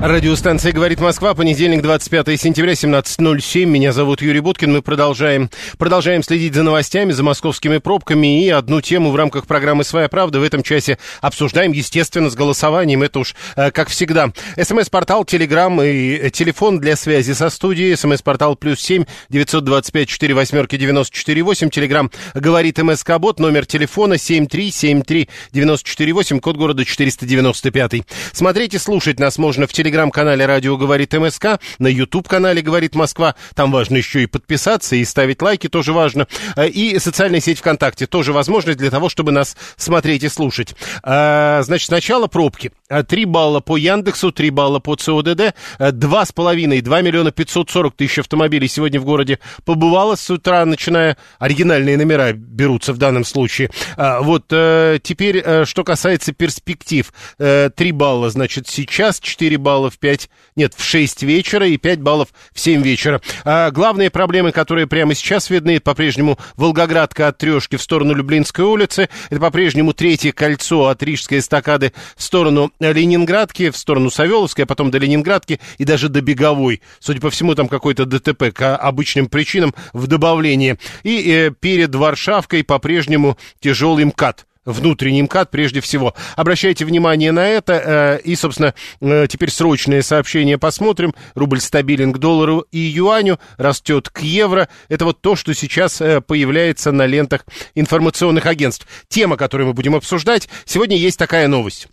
Радиостанция «Говорит Москва», понедельник, 25 сентября, 17.07. Меня зовут Юрий Буткин. Мы продолжаем, продолжаем следить за новостями, за московскими пробками. И одну тему в рамках программы «Своя правда» в этом часе обсуждаем, естественно, с голосованием. Это уж э, как всегда. СМС-портал, Телеграм и э, телефон для связи со студией. СМС-портал плюс семь девятьсот двадцать пять четыре восьмерки девяносто четыре восемь. Телеграм «Говорит МСК Бот». Номер телефона семь три семь три девяносто четыре восемь. Код города четыреста девяносто пятый. Смотреть и слушать нас можно в телеграм-канале «Радио говорит МСК», на YouTube-канале «Говорит Москва». Там важно еще и подписаться, и ставить лайки тоже важно. Э, И социальная сеть ВКонтакте тоже возможность для того, чтобы нас смотреть и слушать. А, Значит, сначала пробки. А, Три балла по Яндексу, три балла по ЦОДД, а, два с половиной, два миллиона пятьсот сорок тысяч автомобилей сегодня в городе побывало с утра, начиная оригинальные номера берутся в данном случае. Вот э, теперь, э, что касается перспектив. Э, Три балла, значит, сейчас, четыре балла в пять, нет, в шесть вечера и пять баллов в семь вечера. А Главные проблемы, которые прямо сейчас видны, по-прежнему Волгоградка от Трешки в сторону Люблинской улицы, это по-прежнему третье кольцо от Рижской эстакады в сторону Ленинградки, в сторону Савеловской, а потом до Ленинградки и даже до Беговой. Судя по всему, там какой-то ДТП к обычным причинам в добавлении. И э, перед Варшавкой по-прежнему тяжелый МКАД внутренний МКАД прежде всего. Обращайте внимание на это. э, И, собственно, э, теперь срочные сообщения посмотрим. Рубль стабилен к доллару и юаню, растет к евро. Это вот то, что сейчас э, появляется на лентах информационных агентств. Тема, которую мы будем обсуждать. Сегодня есть такая новость.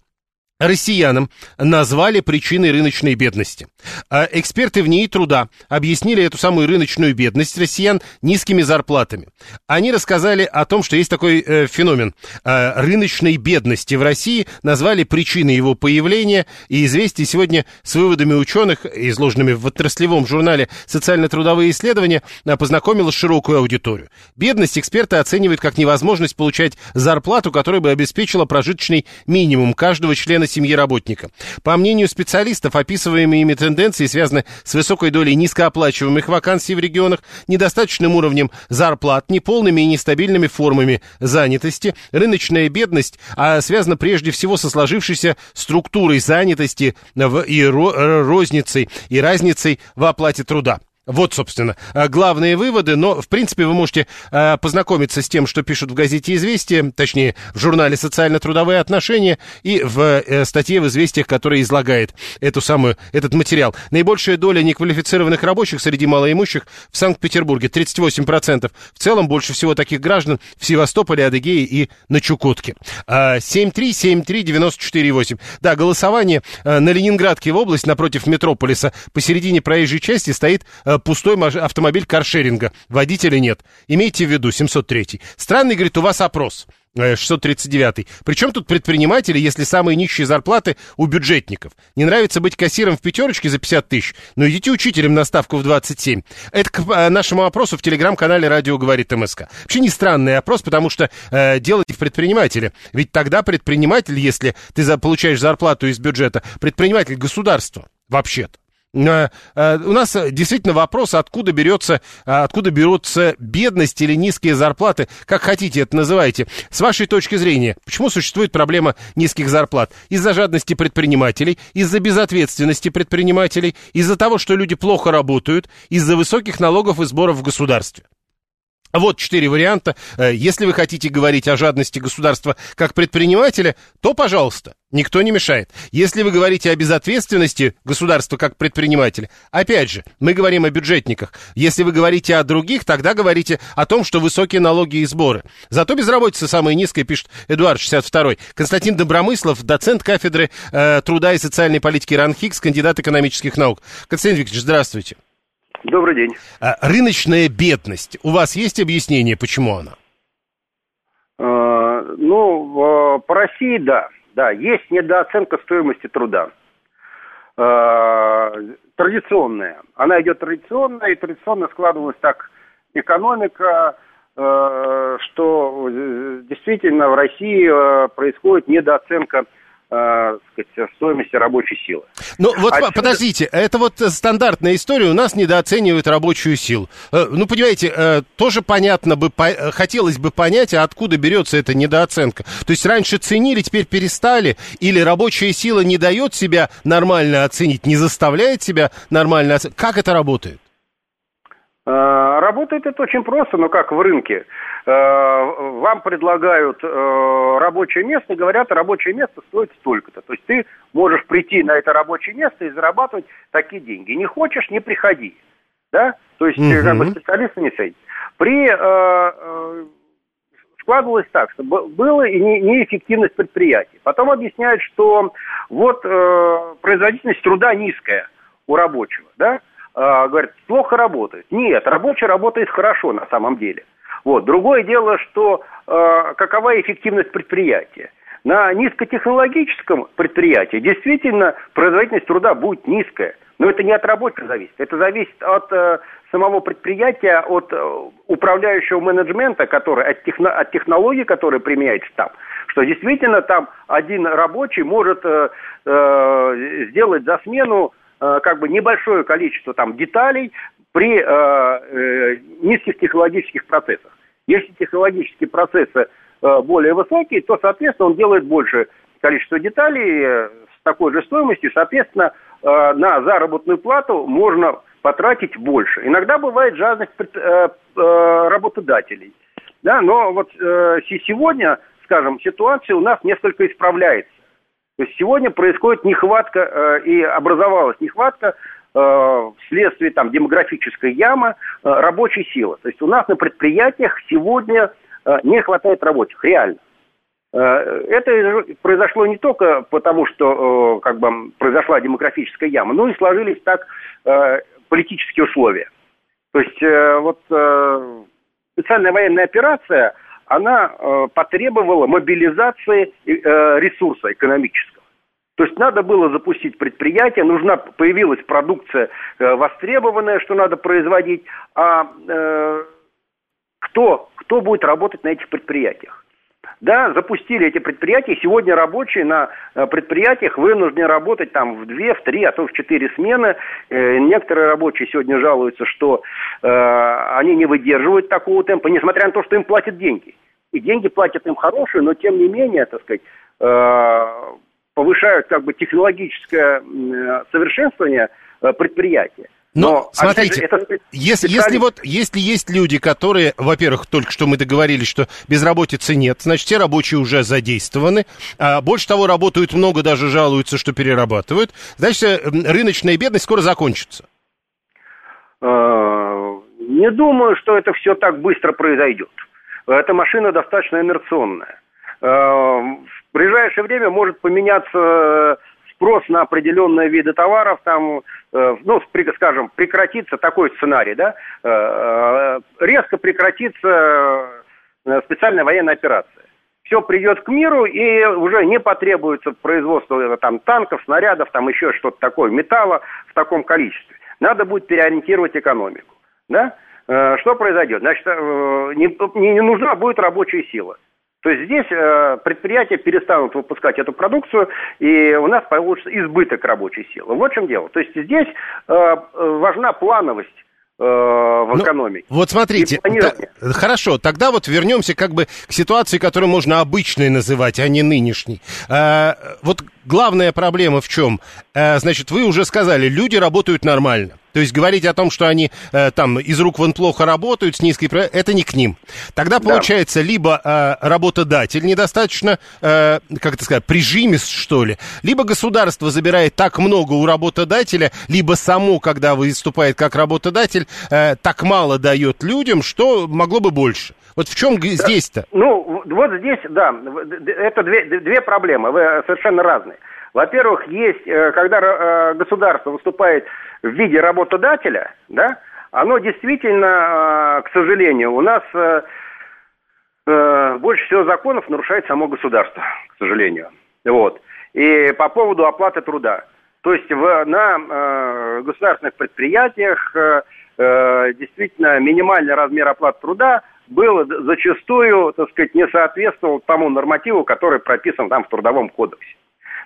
Россиянам назвали причиной рыночной бедности. А Эксперты в НИИ труда объяснили эту самую рыночную бедность россиян низкими зарплатами. Они рассказали о том, что есть такой э, феномен э, рыночной бедности в России, назвали причиной его появления, и «Известия» сегодня с выводами ученых, изложенными в отраслевом журнале «Социально-трудовые исследования», э, познакомила широкую аудиторию. Бедность эксперты оценивают как невозможность получать зарплату, которая бы обеспечила прожиточный минимум каждого члена семьи работника. По мнению специалистов, описываемые ими тенденции связаны с высокой долей низкооплачиваемых вакансий в регионах, недостаточным уровнем зарплат, неполными и нестабильными формами занятости. Рыночная бедность а, связана прежде всего со сложившейся структурой занятости и ро- розницей, и разницей в оплате труда. Вот, собственно, э, главные выводы, но, в принципе, вы можете э, познакомиться с тем, что пишут в газете «Известия», точнее, в журнале «Социально-трудовые отношения» и в э, статье в «Известиях», которая излагает эту самую, этот материал. Наибольшая доля неквалифицированных рабочих среди малоимущих в Санкт-Петербурге, 38%. В целом, больше всего таких граждан в Севастополе, Адыгее и на Чукотке. А, 7373948. Да, голосование на Ленинградке в область напротив метрополиса посередине проезжей части стоит пустой маш- автомобиль каршеринга. Водителя нет. Имейте в виду, 703. Странный, говорит, у вас опрос. Э, 639. Причем тут предприниматели, если самые нищие зарплаты у бюджетников? Не нравится быть кассиром в пятерочке за 50 тысяч? Ну идите учителем на ставку в 27. Это к э, нашему опросу в телеграм-канале «Радио говорит МСК». Вообще не странный опрос, потому что э, дело в предпринимателе. Ведь тогда предприниматель, если ты за, получаешь зарплату из бюджета, предприниматель государства вообще-то. Э, э, У нас действительно вопрос, откуда берется, э, откуда берутся бедность или низкие зарплаты, как хотите это называйте. С вашей точки зрения, почему существует проблема низких зарплат? Из-за жадности предпринимателей, из-за безответственности предпринимателей, из-за того, что люди плохо работают, из-за высоких налогов и сборов в государстве. Вот четыре варианта. Э, Если вы хотите говорить о жадности государства как предпринимателя, то, пожалуйста, никто не мешает. Если вы говорите о безответственности государства как предпринимателя, опять же, мы говорим о бюджетниках. Если вы говорите о других, тогда говорите о том, что высокие налоги и сборы. Зато безработица самая низкая, пишет Эдуард 62 Константин Добромыслов, доцент кафедры э, труда и социальной политики РАНХИКС, кандидат экономических наук. Константин Викторович, здравствуйте. Добрый день. А, Рыночная бедность. У вас есть объяснение, почему она? ну, по России, да. Да, есть недооценка стоимости труда. Традиционная. Она идет традиционная, и традиционно складывалась так экономика, что действительно в России происходит недооценка э, сказать, стоимости рабочей силы. Ну вот Отсюда... подождите, это вот стандартная история, у нас недооценивают рабочую силу. Э, ну, понимаете, э, тоже понятно бы, по, хотелось бы понять, а откуда берется эта недооценка. То есть раньше ценили, теперь перестали, или рабочая сила не дает себя нормально оценить, не заставляет себя нормально оценить. Как это работает? Э, работает это очень просто, но как в рынке. Э, вам предлагают э, рабочее место и говорят, рабочее место стоит столько-то. То есть ты можешь прийти на это рабочее место и зарабатывать такие деньги. Не хочешь, не приходи. Да? То есть угу. как бы специалисты не ценят. При складывалось так, что было и неэффективность предприятий. Потом объясняют, что вот производительность труда низкая у рабочего, да, э, говорят, плохо работает. Нет, рабочий работает хорошо на самом деле. Вот. Другое дело, что э, какова эффективность предприятия. На низкотехнологическом предприятии действительно производительность труда будет низкая. Но это не от рабочего зависит. Это зависит от э, самого предприятия, от э, управляющего менеджмента, который, от, техно, от технологий, которые применяется там. Что действительно там один рабочий может э, э, сделать за смену Э, как бы небольшое количество там деталей при э, э, низких технологических процессах. Если технологические процессы э, более высокие, то, соответственно, он делает больше количество деталей э, с такой же стоимостью, соответственно, э, на заработную плату можно потратить больше. Иногда бывает жадность э, э, работодателей. Да, но вот э, сегодня, скажем, ситуация у нас несколько исправляется. То есть сегодня происходит нехватка э, и образовалась нехватка вследствие там демографической ямы э, рабочей силы. То есть у нас на предприятиях сегодня э, не хватает рабочих, реально. Э, это произошло не только потому, что э, как бы произошла демографическая яма, но и сложились так э, политические условия. То есть э, вот э, специальная военная операция – она э, потребовала мобилизации э, ресурса экономического. То есть надо было запустить предприятие, нужна появилась продукция э, востребованная, что надо производить, а э, кто, кто будет работать на этих предприятиях? Да, запустили эти предприятия, сегодня рабочие на э, предприятиях вынуждены работать там в две, в три, а то в четыре смены. Э, некоторые рабочие сегодня жалуются, что э, они не выдерживают такого темпа, несмотря на то, что им платят деньги. И деньги платят им хорошие, но тем не менее, так сказать, э, повышают как бы технологическое э, совершенствование э, предприятия. Но, Но смотрите, же, это если, если вот если есть люди, которые, во-первых, только что мы договорились, что безработицы нет, значит, все рабочие уже задействованы, а больше того, работают много, даже жалуются, что перерабатывают, значит, рыночная бедность скоро закончится. Не думаю, что это все так быстро произойдет. Эта машина достаточно инерционная. В ближайшее время может поменяться спрос на определенные виды товаров, там, э, ну, скажем, прекратится такой сценарий, да, э, э, резко прекратится специальная военная операция. Все придет к миру, и уже не потребуется производство там, танков, снарядов, там еще что-то такое, металла в таком количестве. Надо будет переориентировать экономику. Да? Что произойдет? Значит, не, не нужна будет рабочая сила. То есть здесь э, предприятия перестанут выпускать эту продукцию, и у нас получится избыток рабочей силы. Вот в чем дело. То есть здесь э, важна плановость э, в ну, экономике. Вот смотрите, та, хорошо, тогда вот вернемся как бы к ситуации, которую можно обычной называть, а не нынешней. А, вот главная проблема в чем? А, значит, вы уже сказали, люди работают нормально. То есть говорить о том, что они э, там из рук вон плохо работают, с низкой... Это не к ним. Тогда получается да. либо э, работодатель недостаточно, э, как это сказать, прижимист, что ли, либо государство забирает так много у работодателя, либо само, когда выступает как работодатель, э, так мало дает людям, что могло бы больше. Вот в чем здесь-то? Ну, вот здесь, да, это две, две проблемы, совершенно разные. Во-первых, есть, э, когда э, государство выступает в виде работодателя, да, оно действительно, э, к сожалению, у нас э, больше всего законов нарушает само государство, к сожалению. Вот. И по поводу оплаты труда. То есть в, на э, государственных предприятиях э, э, действительно минимальный размер оплаты труда был зачастую, так сказать, не соответствовал тому нормативу, который прописан там в Трудовом кодексе.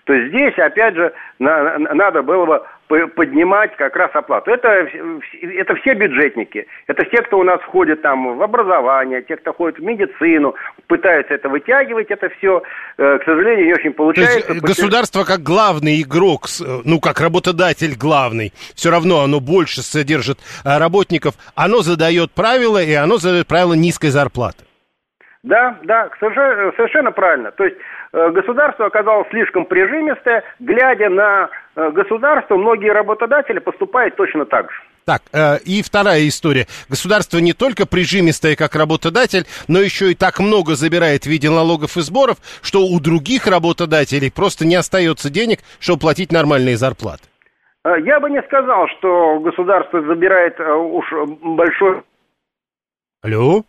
То есть здесь, опять же, на, надо было бы поднимать как раз оплату. Это, это все бюджетники, это все, кто у нас входит там в образование, те, кто ходит в медицину, пытаются это вытягивать, это все, э, к сожалению, не очень получается. То есть государство как главный игрок, ну, как работодатель главный, все равно оно больше содержит э, работников, оно задает правила, и оно задает правила низкой зарплаты. Да, да, совершенно, правильно. То есть э, государство оказалось слишком прижимистое, глядя на э, государство, многие работодатели поступают точно так же. Так, э, и вторая история. Государство не только прижимистое как работодатель, но еще и так много забирает в виде налогов и сборов, что у других работодателей просто не остается денег, чтобы платить нормальные зарплаты. Э, я бы не сказал, что государство забирает э, уж большой... Алло?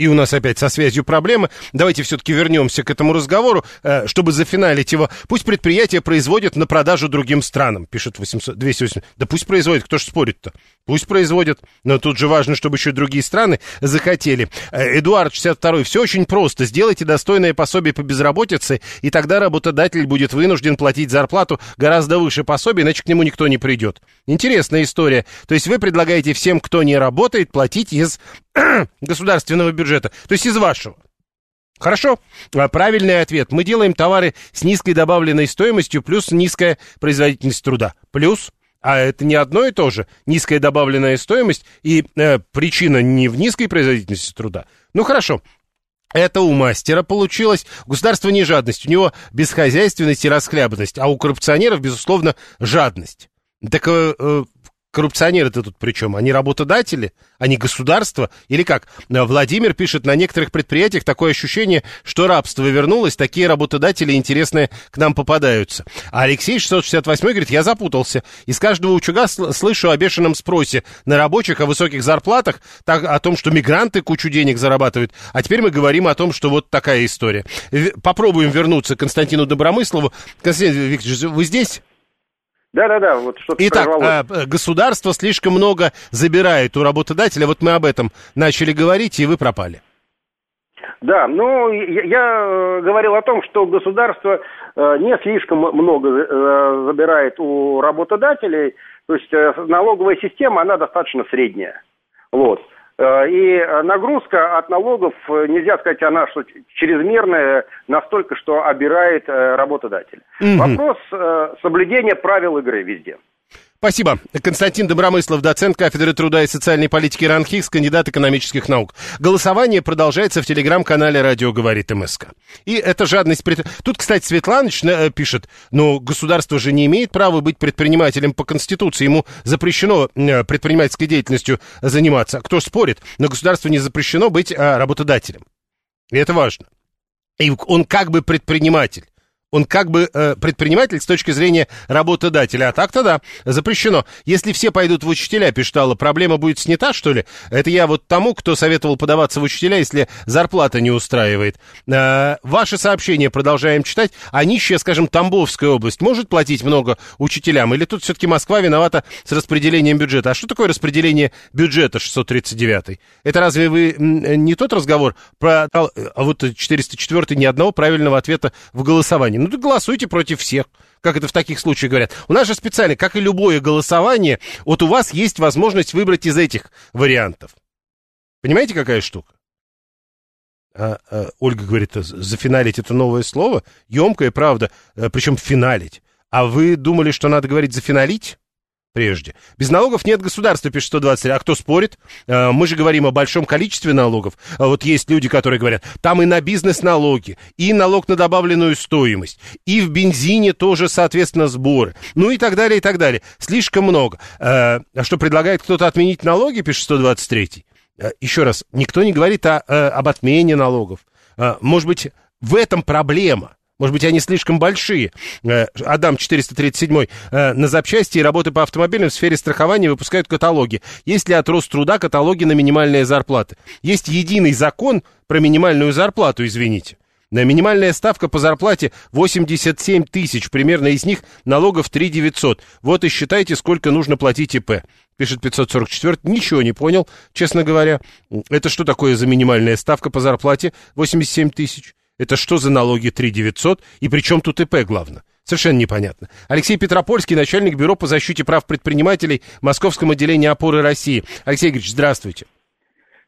И у нас опять со связью проблемы. Давайте все-таки вернемся к этому разговору, э, чтобы зафиналить его. Пусть предприятия производят на продажу другим странам, пишет 800, 280. Да пусть производят, кто ж спорит-то? Пусть производят, но тут же важно, чтобы еще другие страны захотели. Э, Эдуард 62 все очень просто. Сделайте достойное пособие по безработице, и тогда работодатель будет вынужден платить зарплату гораздо выше пособия, иначе к нему никто не придет. Интересная история. То есть вы предлагаете всем, кто не работает, платить из государственного бюджета, то есть из вашего. Хорошо? А, правильный ответ. Мы делаем товары с низкой добавленной стоимостью плюс низкая производительность труда. Плюс а это не одно и то же. Низкая добавленная стоимость и э, причина не в низкой производительности труда. Ну хорошо, это у мастера получилось. Государство не жадность, у него бесхозяйственность и расхлябанность, а у коррупционеров, безусловно, жадность. Так э, э Коррупционеры-то тут при чем? Они работодатели? Они государство? Или как? Владимир пишет, на некоторых предприятиях такое ощущение, что рабство вернулось, такие работодатели интересные к нам попадаются. А Алексей 668 говорит, я запутался. Из каждого учуга слышу о бешеном спросе на рабочих, о высоких зарплатах, так, о том, что мигранты кучу денег зарабатывают. А теперь мы говорим о том, что вот такая история. Попробуем вернуться к Константину Добромыслову. Константин Викторович, вы здесь? Да-да-да, вот что-то Итак, прорвалось. государство слишком много забирает у работодателя. Вот мы об этом начали говорить, и вы пропали. Да, ну, я, э, говорил о том, что государство э, не слишком много э, забирает у работодателей, то есть налоговая система, она достаточно средняя. Вот. Э, и нагрузка от налогов, э, нельзя сказать, она что чрезмерная настолько, что обирает э, работодатель. Угу. Вопрос соблюдения правил игры везде. Спасибо. Константин Добромыслов, доцент кафедры труда и социальной политики РАНХИКС, кандидат экономических наук. Голосование продолжается в телеграм-канале «Радио говорит МСК». И эта жадность... Тут, кстати, Светланыч э, пишет, но государство же не имеет права быть предпринимателем по Конституции. Ему запрещено э, предпринимательской деятельностью заниматься. Кто спорит? Но государству не запрещено быть э, работодателем. И это важно. И он как бы предприниматель. Он как бы э, предприниматель с точки зрения работодателя. А так-то да, запрещено. Если все пойдут в учителя, пишет Алла, проблема будет снята, что ли? Это я вот тому, кто советовал подаваться в учителя, если зарплата не устраивает. Э, ваши сообщения продолжаем читать. А нищая, скажем, Тамбовская область может платить много учителям? Или тут все-таки Москва виновата с распределением бюджета? А что такое распределение бюджета 639? Это разве вы не тот разговор про... А вот 404 ни одного правильного ответа в голосовании. Ну, так голосуйте против всех как это в таких случаях говорят. У нас же специально, как и любое голосование, вот у вас есть возможность выбрать из этих вариантов. Понимаете, какая штука? А, а, Ольга говорит, зафиналить это новое слово? Емкое, правда, э, причем финалить. А вы думали, что надо говорить зафиналить? Прежде. Без налогов нет государства, пишет 123. А кто спорит? Э, мы же говорим о большом количестве налогов. А вот есть люди, которые говорят, там и на бизнес налоги, и налог на добавленную стоимость, и в бензине тоже, соответственно, сборы. Ну и так далее, и так далее. Слишком много. Э, а что, предлагает кто-то отменить налоги, пишет 123. Э, еще раз, никто не говорит о, об отмене налогов. Может быть, в этом проблема. Может быть, они слишком большие. Э, Адам 437 э, на запчасти и работы по автомобилям в сфере страхования выпускают каталоги. Есть ли от Роструда каталоги на минимальные зарплаты? Есть единый закон про минимальную зарплату, извините. На минимальная ставка по зарплате 87 тысяч, примерно из них налогов 3 900. Вот и считайте, сколько нужно платить ИП. Пишет 544. Ничего не понял, честно говоря. Это что такое за минимальная ставка по зарплате 87 тысяч? Это что за налоги 3 900? И при чем тут ИП, главное? Совершенно непонятно. Алексей Петропольский, начальник бюро по защите прав предпринимателей Московском отделении опоры России. Алексей Игоревич, здравствуйте.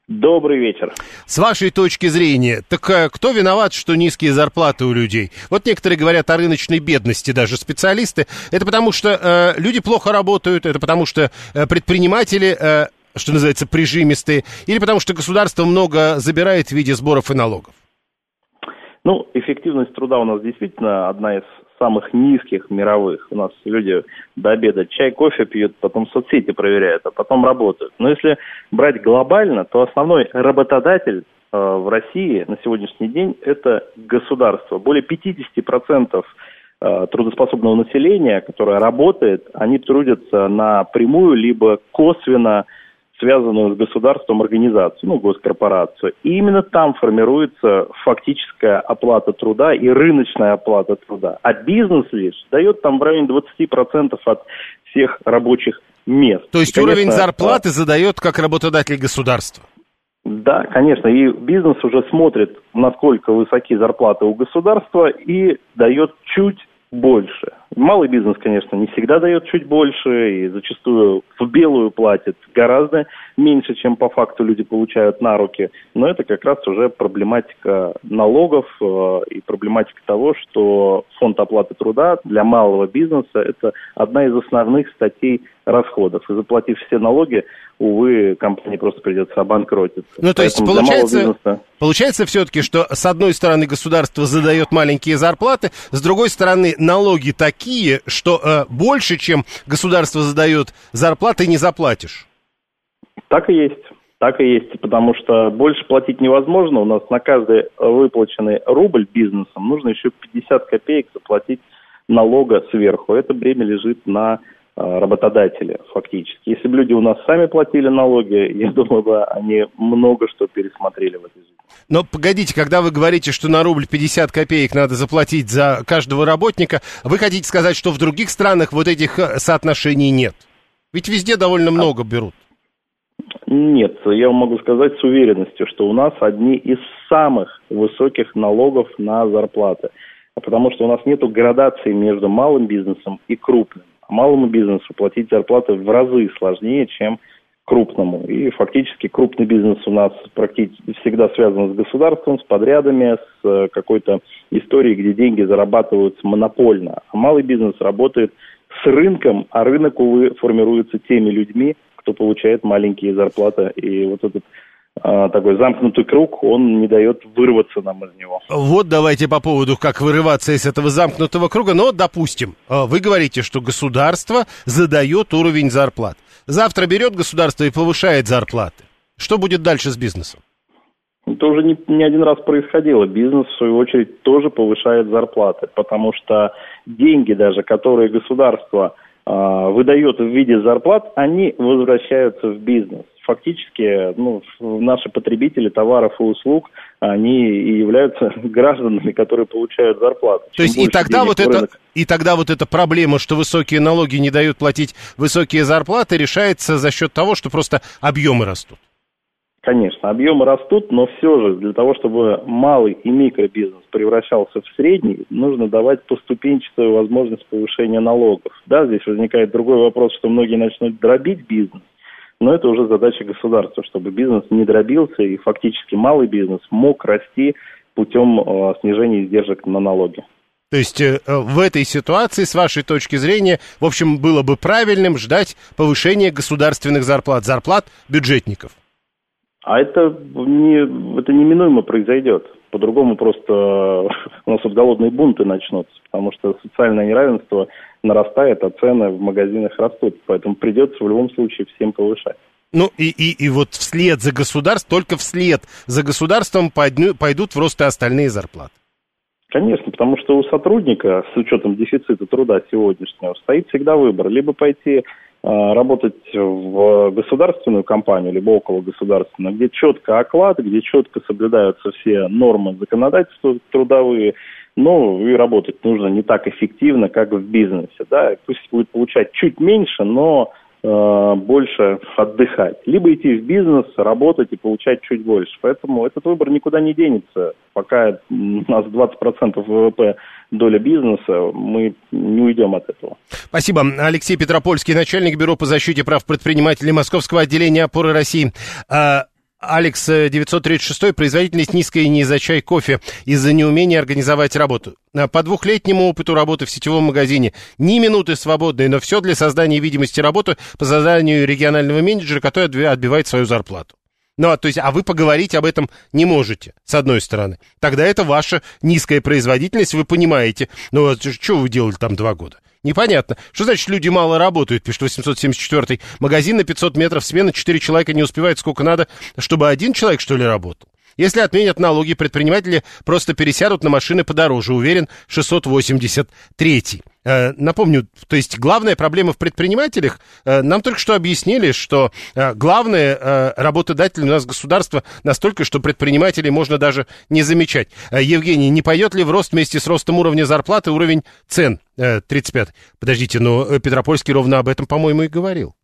Добрый вечер. С вашей точки зрения, так э, кто виноват, что низкие зарплаты у людей? Вот некоторые говорят о рыночной бедности, даже специалисты. Это потому что э, люди плохо работают, это потому что э, предприниматели, э, что называется, прижимистые, или потому что государство много забирает в виде сборов и налогов? Ну, эффективность труда у нас действительно одна из самых низких мировых. У нас люди до обеда чай, кофе пьют, потом соцсети проверяют, а потом работают. Но если брать глобально, то основной работодатель э, в России на сегодняшний день это государство. Более 50% э, трудоспособного населения, которое работает, они трудятся напрямую либо косвенно связанную с государством организацию, ну, госкорпорацию. И именно там формируется фактическая оплата труда и рыночная оплата труда. А бизнес лишь дает там в районе 20% от всех рабочих мест. То есть и, конечно, уровень зарплаты а... задает как работодатель государства? Да, конечно, и бизнес уже смотрит, насколько высоки зарплаты у государства и дает чуть больше. Малый бизнес, конечно, не всегда дает чуть больше и зачастую в белую платит гораздо меньше, чем по факту люди получают на руки. Но это как раз уже проблематика налогов э, и проблематика того, что фонд оплаты труда для малого бизнеса – это одна из основных статей расходов. И заплатив все налоги, увы, компании просто придется обанкротиться. Ну, то есть, получается, бизнеса... получается все-таки, что с одной стороны государство задает маленькие зарплаты, с другой стороны налоги такие, что э, больше, чем государство задает зарплаты, не заплатишь. Так и есть. Так и есть, потому что больше платить невозможно. У нас на каждый выплаченный рубль бизнесом нужно еще 50 копеек заплатить налога сверху. Это бремя лежит на Э, работодатели фактически. Если бы люди у нас сами платили налоги, я думаю, бы они много что пересмотрели в этой жизни. Но погодите, когда вы говорите, что на рубль 50 копеек надо заплатить за каждого работника, вы хотите сказать, что в других странах вот этих э, соотношений нет? Ведь везде довольно а много берут. Нет, я могу сказать с уверенностью, что у нас одни из самых высоких налогов на зарплаты. Потому что у нас нет градации между малым бизнесом и крупным малому бизнесу платить зарплаты в разы сложнее, чем крупному. И фактически крупный бизнес у нас практически всегда связан с государством, с подрядами, с э, какой-то историей, где деньги зарабатываются монопольно. А малый бизнес работает с рынком, а рынок, увы, формируется теми людьми, кто получает маленькие зарплаты. И вот этот а, такой замкнутый круг, он не дает вырваться нам из него. Вот давайте по поводу, как вырываться из этого замкнутого круга. Но, допустим, а, вы говорите, что государство задает уровень зарплат. Завтра берет государство и повышает зарплаты. Что будет дальше с бизнесом? Это уже не, не один раз происходило. Бизнес, в свою очередь, тоже повышает зарплаты, потому что деньги даже, которые государство выдает в виде зарплат, они возвращаются в бизнес фактически ну, наши потребители товаров и услуг, они и являются гражданами, которые получают зарплату. То есть и тогда, вот это, и тогда вот эта проблема, что высокие налоги не дают платить высокие зарплаты, решается за счет того, что просто объемы растут. Конечно, объемы растут, но все же для того, чтобы малый и микробизнес превращался в средний, нужно давать поступенчатую возможность повышения налогов. Да, здесь возникает другой вопрос, что многие начнут дробить бизнес, но это уже задача государства, чтобы бизнес не дробился и фактически малый бизнес мог расти путем э, снижения издержек на налоги. То есть э, в этой ситуации, с вашей точки зрения, в общем, было бы правильным ждать повышения государственных зарплат, зарплат бюджетников? А это, не, это неминуемо произойдет. По-другому просто у нас вот голодные бунты начнутся, потому что социальное неравенство нарастает, а цены в магазинах растут. Поэтому придется в любом случае всем повышать. Ну и, и, и вот вслед за государством, только вслед за государством пойдут в рост и остальные зарплаты. Конечно, потому что у сотрудника с учетом дефицита труда сегодняшнего стоит всегда выбор. Либо пойти работать в государственную компанию, либо около государственной, где четко оклад, где четко соблюдаются все нормы законодательства трудовые, ну, и работать нужно не так эффективно, как в бизнесе, да, пусть будет получать чуть меньше, но Э, больше отдыхать. Либо идти в бизнес, работать и получать чуть больше. Поэтому этот выбор никуда не денется. Пока у нас 20% ВВП доля бизнеса, мы не уйдем от этого. Спасибо. Алексей Петропольский, начальник Бюро по защите прав предпринимателей Московского отделения опоры России. Алекс 936, э, производительность низкая не из-за чай кофе, из-за неумения организовать работу. Э, по двухлетнему опыту работы в сетевом магазине ни минуты свободной, но все для создания видимости работы по заданию регионального менеджера, который отбивает свою зарплату. Ну, а, то есть, а вы поговорить об этом не можете, с одной стороны. Тогда это ваша низкая производительность, вы понимаете. Ну, а что вы делали там два года? Непонятно. Что значит люди мало работают, пишет 874 Магазин на 500 метров смена, 4 человека не успевают сколько надо, чтобы один человек, что ли, работал? Если отменят налоги, предприниматели просто пересядут на машины подороже, уверен 683. Э, напомню, то есть главная проблема в предпринимателях, э, нам только что объяснили, что э, главное работодатель у нас государство настолько, что предпринимателей можно даже не замечать. Евгений, не пойдет ли в рост вместе с ростом уровня зарплаты уровень цен? Э, 35. Подождите, но Петропольский ровно об этом, по-моему, и говорил.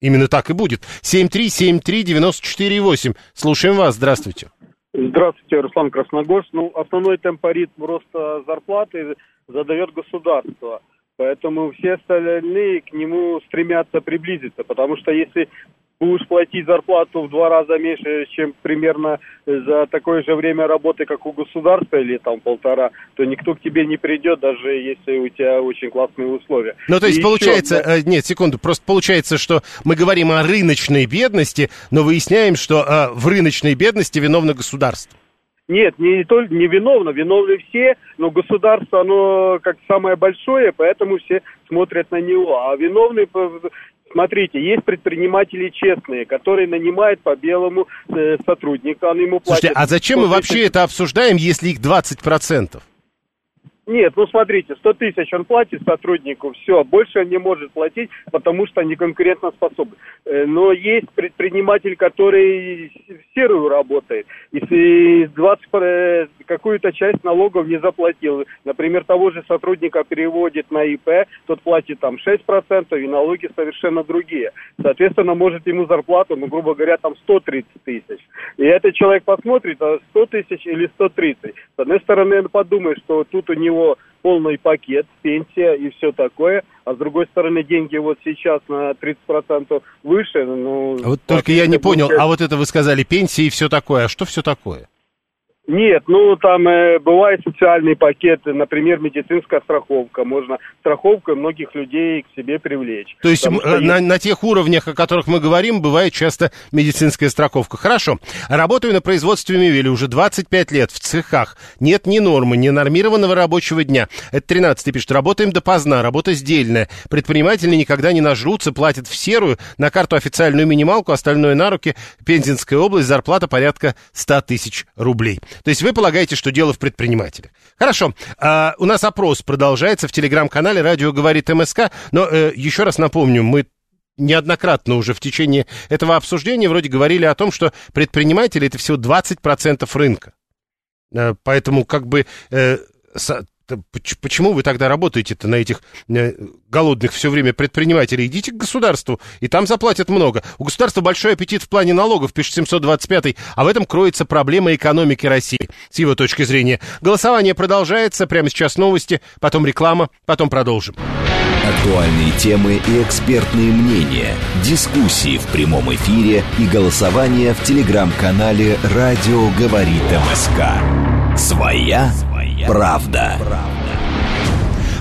Именно так и будет. 7373948. Слушаем вас. Здравствуйте. Здравствуйте, Руслан Красногорск. Ну, основной темпоритм роста зарплаты задает государство. Поэтому все остальные к нему стремятся приблизиться. Потому что если будешь платить зарплату в два раза меньше, чем примерно за такое же время работы, как у государства, или там полтора, то никто к тебе не придет, даже если у тебя очень классные условия. Ну, то есть, И получается, еще... Э, нет, секунду, просто получается, что мы говорим о рыночной бедности, но выясняем, что а, в рыночной бедности виновно государство. Нет, не, только, не виновно, виновны все, но государство, оно как самое большое, поэтому все смотрят на него. А виновны Смотрите, есть предприниматели честные, которые нанимают по белому э, сотрудника, он ему платит. Слушайте, а зачем мы вообще это обсуждаем, если их 20%? Нет, ну смотрите, 100 тысяч он платит сотруднику, все, больше он не может платить, потому что они конкурентно способны. Э, но есть предприниматель, который в серую работает, и 20, э, какую-то часть налогов не заплатил. Например, того же сотрудника переводит на ИП, тот платит там 6%, и налоги совершенно другие. Соответственно, может ему зарплату, ну, грубо говоря, там 130 тысяч. И этот человек посмотрит, а 100 тысяч или 130. С одной стороны, он подумает, что тут у него него полный пакет, пенсия и все такое, а с другой стороны деньги вот сейчас на 30% выше. Ну, а вот только я не понял, а вот это вы сказали пенсия и все такое, а что все такое? Нет, ну там э, бывает социальный пакет, например, медицинская страховка. Можно страховкой многих людей к себе привлечь. То есть на, есть... на тех уровнях, о которых мы говорим, бывает часто медицинская страховка. Хорошо. Работаю на производстве мебели уже 25 лет в цехах. Нет ни нормы, ни нормированного рабочего дня. Это 13 пишет. Работаем допоздна, работа сдельная. Предприниматели никогда не нажрутся, платят в серую, на карту официальную минималку, остальное на руки. Пензенская область, зарплата порядка 100 тысяч рублей. То есть вы полагаете, что дело в предпринимателях. Хорошо. А, у нас опрос продолжается в телеграм-канале «Радио говорит МСК». Но э, еще раз напомню, мы неоднократно уже в течение этого обсуждения вроде говорили о том, что предприниматели это всего 20% рынка. Э, поэтому как бы э, Почему вы тогда работаете-то на этих э, голодных все время предпринимателей? Идите к государству, и там заплатят много. У государства большой аппетит в плане налогов, пишет 725-й, а в этом кроется проблема экономики России, с его точки зрения. Голосование продолжается, прямо сейчас новости, потом реклама, потом продолжим. Актуальные темы и экспертные мнения, дискуссии в прямом эфире и голосование в телеграм-канале «Радио говорит МСК». Своя, Своя правда.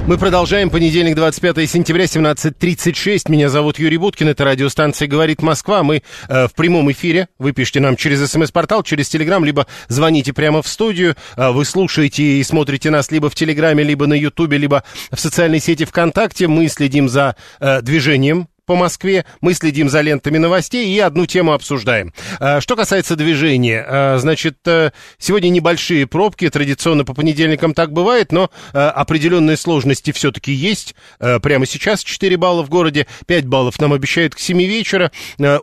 Мы продолжаем. Понедельник, 25 сентября, 17.36. Меня зовут Юрий Буткин. Это радиостанция «Говорит Москва». Мы э, в прямом эфире. Вы пишите нам через смс-портал, через телеграм, либо звоните прямо в студию. Э, вы слушаете и смотрите нас либо в телеграме, либо на ютубе, либо в социальной сети ВКонтакте. Мы следим за э, движением по Москве, мы следим за лентами новостей и одну тему обсуждаем. Э, что касается движения, э, значит, э, сегодня небольшие пробки, традиционно по понедельникам так бывает, но определенные сложности все-таки есть. Прямо сейчас 4 балла в городе, 5 баллов нам обещают к 7 вечера.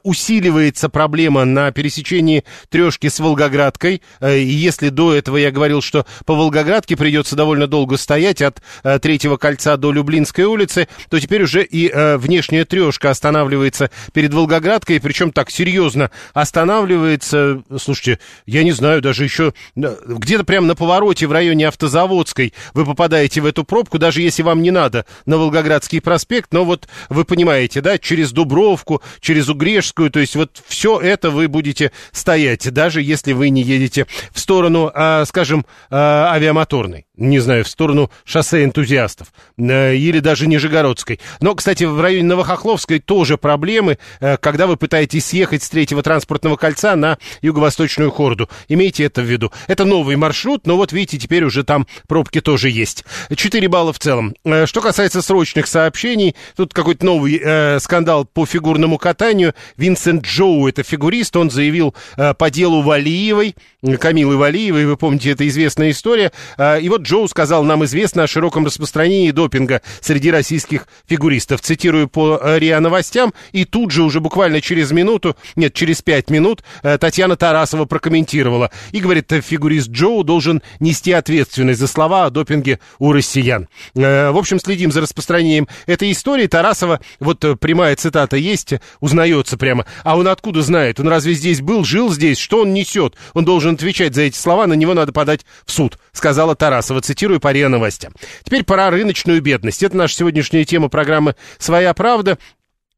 Усиливается проблема на пересечении трешки с Волгоградкой. И если до этого я говорил, что по Волгоградке придется довольно долго стоять от третьего кольца до Люблинской улицы, то теперь уже и внешняя трешка останавливается перед Волгоградкой, причем так серьезно останавливается, слушайте, я не знаю, даже еще где-то прямо на повороте в районе Автозаводской вы попадаете в эту пробку, даже если вам не надо на Волгоградский проспект, но вот вы понимаете, да, через Дубровку, через Угрешскую, то есть вот все это вы будете стоять, даже если вы не едете в сторону, а, скажем, а, авиамоторной не знаю, в сторону шоссе энтузиастов э, или даже Нижегородской. Но, кстати, в районе Новохохловской тоже проблемы, э, когда вы пытаетесь съехать с третьего транспортного кольца на юго-восточную хорду. Имейте это в виду. Это новый маршрут, но вот видите, теперь уже там пробки тоже есть. 4 балла в целом. Э, что касается срочных сообщений, тут какой-то новый э, скандал по фигурному катанию. Винсент Джоу, это фигурист, он заявил э, по делу Валиевой, Камилы Валиевой, вы помните, это известная история. Э, и вот Джоу сказал, нам известно о широком распространении допинга среди российских фигуристов. Цитирую по э, РИА Новостям, и тут же уже буквально через минуту, нет, через пять минут, э, Татьяна Тарасова прокомментировала и говорит, э, фигурист Джоу должен нести ответственность за слова о допинге у россиян. В общем, следим за распространением этой истории. Тарасова, вот прямая цитата есть, узнается прямо. А он откуда знает? Он разве здесь был, жил здесь? Что он несет? Он должен отвечать за эти слова, на него надо подать в суд, сказала Тарасова. Финансово, цитирую по РИА. Теперь пора рыночную бедность. Это наша сегодняшняя тема программы «Своя правда».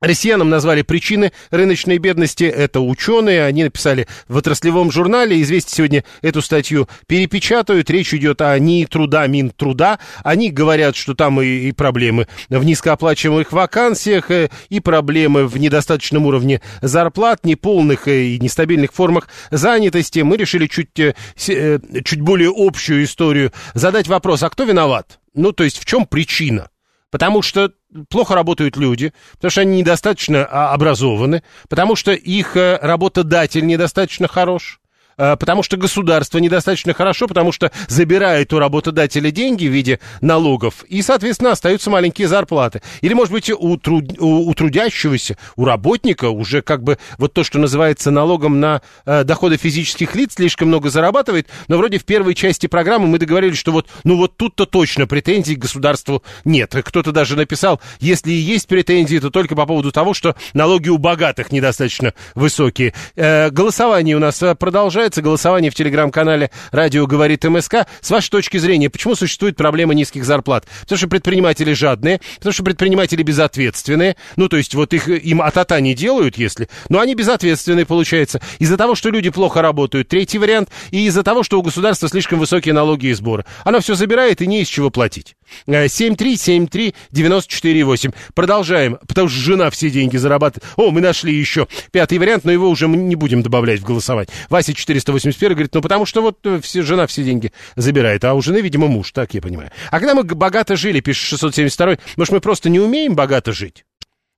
Россиянам назвали причины рыночной бедности. Это ученые. Они написали в отраслевом журнале. Известия сегодня эту статью перепечатают. Речь идет о НИИ труда, Минтруда. Они говорят, что там и, и проблемы в низкооплачиваемых вакансиях, э, и проблемы в недостаточном уровне зарплат, неполных э, и нестабильных формах занятости. Мы решили чуть, э, чуть более общую историю задать вопрос, а кто виноват? Ну, то есть в чем причина? Потому что плохо работают люди, потому что они недостаточно а, образованы, потому что их э, работодатель недостаточно хорош, потому что государство недостаточно хорошо, потому что забирает у работодателя деньги в виде налогов, и, соответственно, остаются маленькие зарплаты. Или, может быть, у, труд, у трудящегося, у работника уже как бы вот то, что называется налогом на э, доходы физических лиц, слишком много зарабатывает, но вроде в первой части программы мы договорились, что вот, ну вот тут-то точно претензий к государству нет. Кто-то даже написал, если и есть претензии, то только по поводу того, что налоги у богатых недостаточно высокие. Э, голосование у нас э, продолжается продолжается голосование в телеграм-канале «Радио говорит МСК». С вашей точки зрения, почему существует проблема низких зарплат? Потому что предприниматели жадные, потому что предприниматели безответственные, ну, то есть вот их, им атата не делают, если, но они безответственные, получается, из-за того, что люди плохо работают, третий вариант, и из-за того, что у государства слишком высокие налоги и сборы. Оно все забирает и не из чего платить. 7373948. Э, Продолжаем, потому что жена все деньги зарабатывает. О, мы нашли еще пятый вариант, но его уже мы не будем добавлять в голосовать. Вася 481 говорит, ну потому что вот э, все, жена все деньги забирает, а у жены, видимо, муж, так я понимаю. А когда мы богато жили, пишет 672 может, мы просто не умеем богато жить?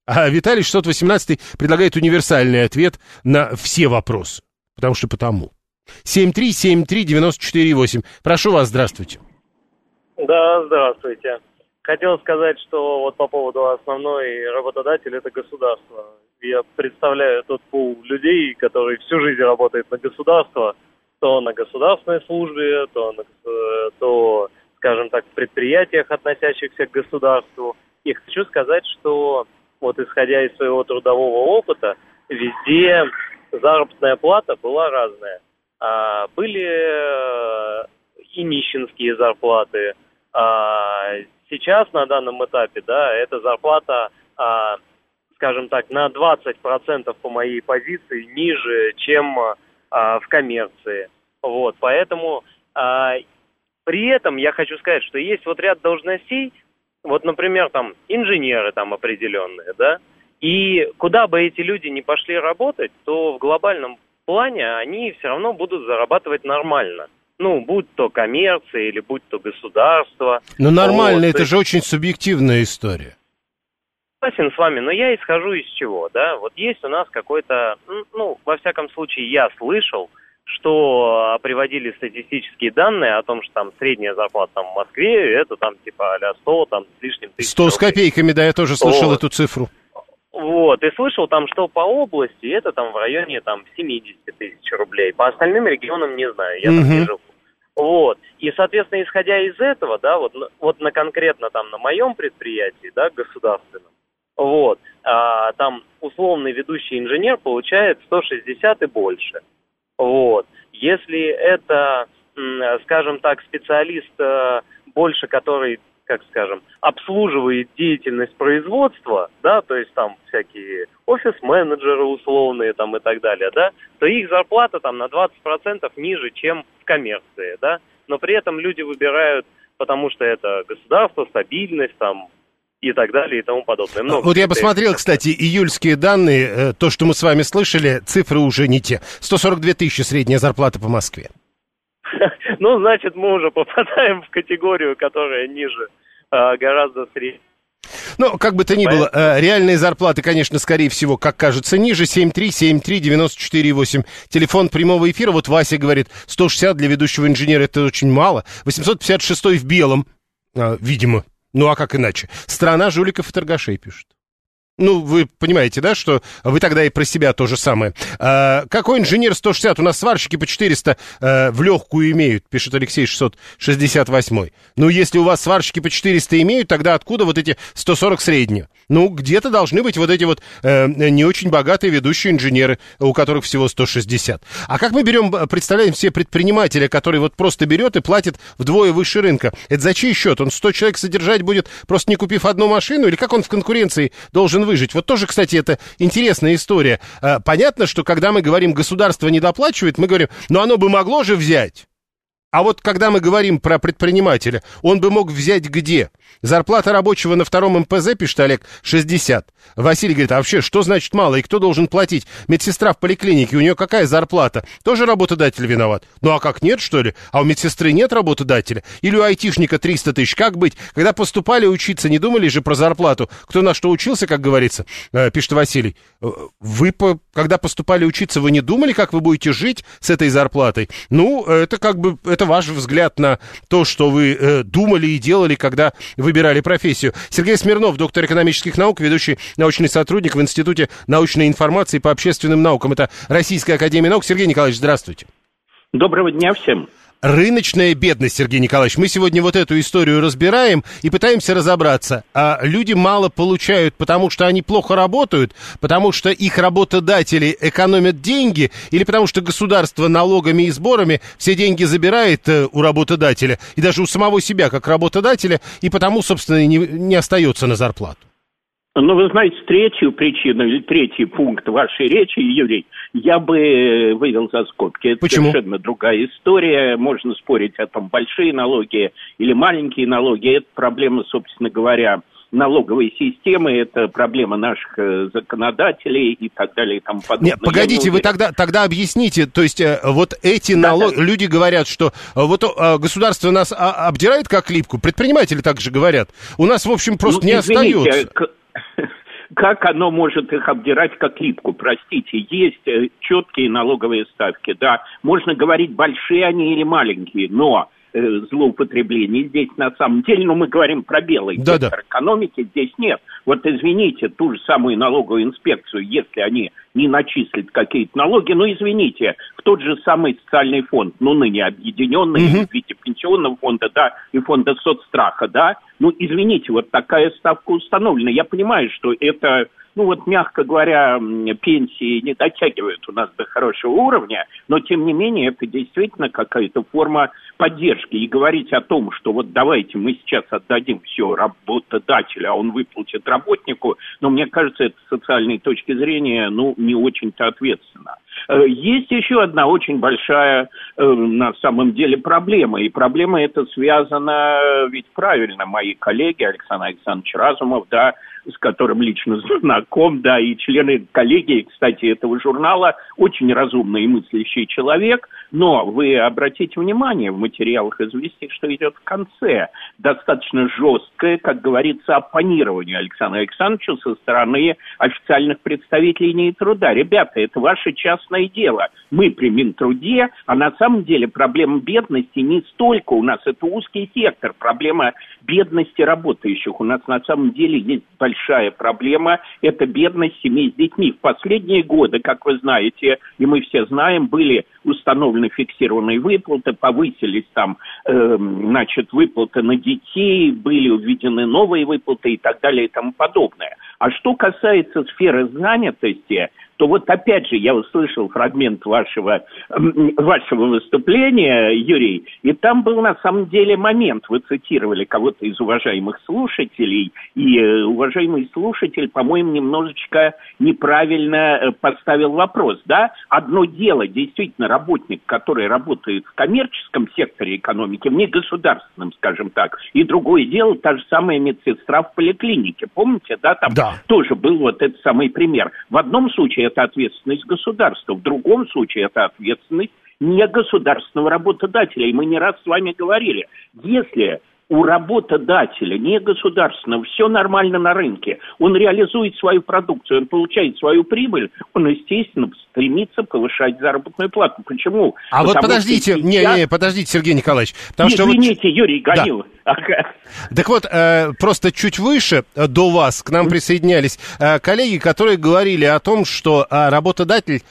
А Виталий 618 предлагает универсальный ответ на все вопросы. Потому что потому. 7373948. Прошу вас, здравствуйте. Да, здравствуйте. Хотел сказать, что вот по поводу основной работодатель это государство. Я представляю тот пул людей, которые всю жизнь работают на государство, то на государственной службе, то, на, то скажем так, в предприятиях, относящихся к государству. И хочу сказать, что вот исходя из своего трудового опыта, везде заработная плата была разная. А, были э, и нищенские зарплаты, сейчас на данном этапе, да, эта зарплата, а, скажем так, на 20% по моей позиции ниже, чем а, в коммерции. Вот, поэтому а, при этом я хочу сказать, что есть вот ряд должностей, вот, например, там инженеры там определенные, да, и куда бы эти люди не пошли работать, то в глобальном плане они все равно будут зарабатывать нормально ну, будь то коммерция или будь то государство. Ну, нормально, вот, это же очень субъективная история. согласен с вами, но я исхожу из чего, да? Вот есть у нас какой-то, ну, во всяком случае, я слышал, что приводили статистические данные о том, что там средняя зарплата там, в Москве, это там типа а 100 там с лишним тысяч 100 с копейками, да, я тоже слышал вот. эту цифру. Вот, и слышал там, что по области это там в районе там 70 тысяч рублей. По остальным регионам не знаю, я угу. там не живу. Вот. И, соответственно, исходя из этого, да, вот, вот на конкретно там на моем предприятии, да, государственном, вот, а, там условный ведущий инженер получает 160 и больше. Вот. Если это, скажем так, специалист э, больше, который как скажем, обслуживает деятельность производства, да, то есть там всякие офис-менеджеры условные там и так далее, да, то их зарплата там на 20% ниже, чем в коммерции, да, но при этом люди выбирают, потому что это государство, стабильность, там, и так далее и тому подобное. Много вот я посмотрел, кстати, июльские данные, э, то, что мы с вами слышали, цифры уже не те. 142 тысячи средняя зарплата по Москве. Ну, значит, мы уже попадаем в категорию, которая ниже а, гораздо средней. Ну, как бы то ни было, э, реальные зарплаты, конечно, скорее всего, как кажется, ниже. 7373948. Телефон прямого эфира. Вот Вася говорит, 160 для ведущего инженера это очень мало. 856 в белом, э, видимо. Ну, а как иначе? Страна жуликов и торгашей пишет. Ну, вы понимаете, да, что вы тогда и про себя то же самое. А, какой инженер 160? У нас сварщики по 400 а, в легкую имеют, пишет Алексей 668. Ну, если у вас сварщики по 400 имеют, тогда откуда вот эти 140 средние? Ну, где-то должны быть вот эти вот э, не очень богатые ведущие инженеры, у которых всего 160. А как мы берем, представляем все предпринимателя, который вот просто берет и платит вдвое выше рынка? Это за чей счет? Он 100 человек содержать будет, просто не купив одну машину? Или как он в конкуренции должен выжить. Вот тоже, кстати, это интересная история. А, понятно, что когда мы говорим, государство не доплачивает, мы говорим, но оно бы могло же взять. А вот когда мы говорим про предпринимателя, он бы мог взять где? Зарплата рабочего на втором МПЗ, пишет Олег, 60. Василий говорит, а вообще, что значит мало? И кто должен платить? Медсестра в поликлинике, у нее какая зарплата? Тоже работодатель виноват? Ну а как, нет, что ли? А у медсестры нет работодателя? Или у айтишника 300 тысяч? Как быть? Когда поступали учиться, не думали же про зарплату? Кто на что учился, как говорится, э, пишет Василий. Э, вы, когда поступали учиться, вы не думали, как вы будете жить с этой зарплатой? Ну, это как бы, это ваш взгляд на то, что вы э, думали и делали, когда выбирали профессию. Сергей Смирнов, доктор экономических наук, ведущий научный сотрудник в Институте научной информации по общественным наукам. Это Российская Академия Наук. Сергей Николаевич, здравствуйте. Доброго дня всем. Рыночная бедность, Сергей Николаевич. Мы сегодня вот эту историю разбираем и пытаемся разобраться. А люди мало получают, потому что они плохо работают, потому что их работодатели экономят деньги, или потому что государство налогами и сборами все деньги забирает э, у работодателя, и даже у самого себя как работодателя, и потому, собственно, не, не остается на зарплату. Ну, вы знаете, третью причину или третий пункт вашей речи, Юрий, я бы вывел за скобки. Это Почему? совершенно другая история. Можно спорить о том, большие налоги или маленькие налоги. Это проблема, собственно говоря, налоговой системы, это проблема наших э, законодателей и так далее и тому подобное. Нет, погодите, вы тогда, тогда объясните, то есть э, вот эти да, налоги, да. люди говорят, что э, вот государство нас а, обдирает как липку, предприниматели также говорят, у нас, в общем, просто ну, не извините, остается как оно может их обдирать как липку? Простите, есть э, четкие налоговые ставки, да. Можно говорить, большие они или маленькие, но злоупотреблений здесь на самом деле, но ну, мы говорим про белый да, сектор да. экономики, здесь нет. Вот извините, ту же самую налоговую инспекцию, если они не начислят какие-то налоги, ну извините, в тот же самый социальный фонд, ну ныне объединенный угу. в виде пенсионного фонда, да, и фонда соцстраха, да, ну извините, вот такая ставка установлена. Я понимаю, что это ну вот, мягко говоря, пенсии не дотягивают у нас до хорошего уровня, но, тем не менее, это действительно какая-то форма поддержки. И говорить о том, что вот давайте мы сейчас отдадим все работодателю, а он выплатит работнику, но мне кажется, это с социальной точки зрения, ну, не очень-то ответственно. Э, есть еще одна очень большая э, на самом деле проблема. И проблема эта связана, ведь правильно, мои коллеги, Александр Александрович Разумов, да, с которым лично знаком, да, и члены коллегии, кстати, этого журнала, очень разумный и мыслящий человек, но вы обратите внимание в материалах известий, что идет в конце. Достаточно жесткое, как говорится, оппонирование Александра Александровича со стороны официальных представителей линии труда. Ребята, это ваше частное дело. Мы при Минтруде, а на самом деле проблема бедности не столько у нас, это узкий сектор, проблема бедности работающих. У нас на самом деле есть большая проблема, это бедность семей с детьми. В последние годы, как вы знаете, и мы все знаем, были установлены фиксированные выплаты, повысились там, э, значит, выплаты на детей, были введены новые выплаты и так далее и тому подобное. А что касается сферы занятости, то вот опять же я услышал фрагмент вашего, вашего выступления, Юрий, и там был на самом деле момент, вы цитировали кого-то из уважаемых слушателей, и э, уважаемый слушатель, по-моему, немножечко неправильно э, поставил вопрос, да? Одно дело, действительно, работник, который работает в коммерческом секторе экономики, в негосударственном, скажем так, и другое дело, та же самая медсестра в поликлинике, помните, да, там да. Тоже был вот этот самый пример. В одном случае это ответственность государства, в другом случае это ответственность не государственного работодателя. И мы не раз с вами говорили, если у работодателя, не государственного, все нормально на рынке. Он реализует свою продукцию, он получает свою прибыль, он, естественно, стремится повышать заработную плату. Почему? А Потому вот подождите, сейчас... не, не, подождите, Сергей Николаевич. Потому Извините, что вот... Юрий Ганилов. Да. Так вот, э, просто чуть выше э, до вас к нам присоединялись э, коллеги, которые говорили о том, что работодатель,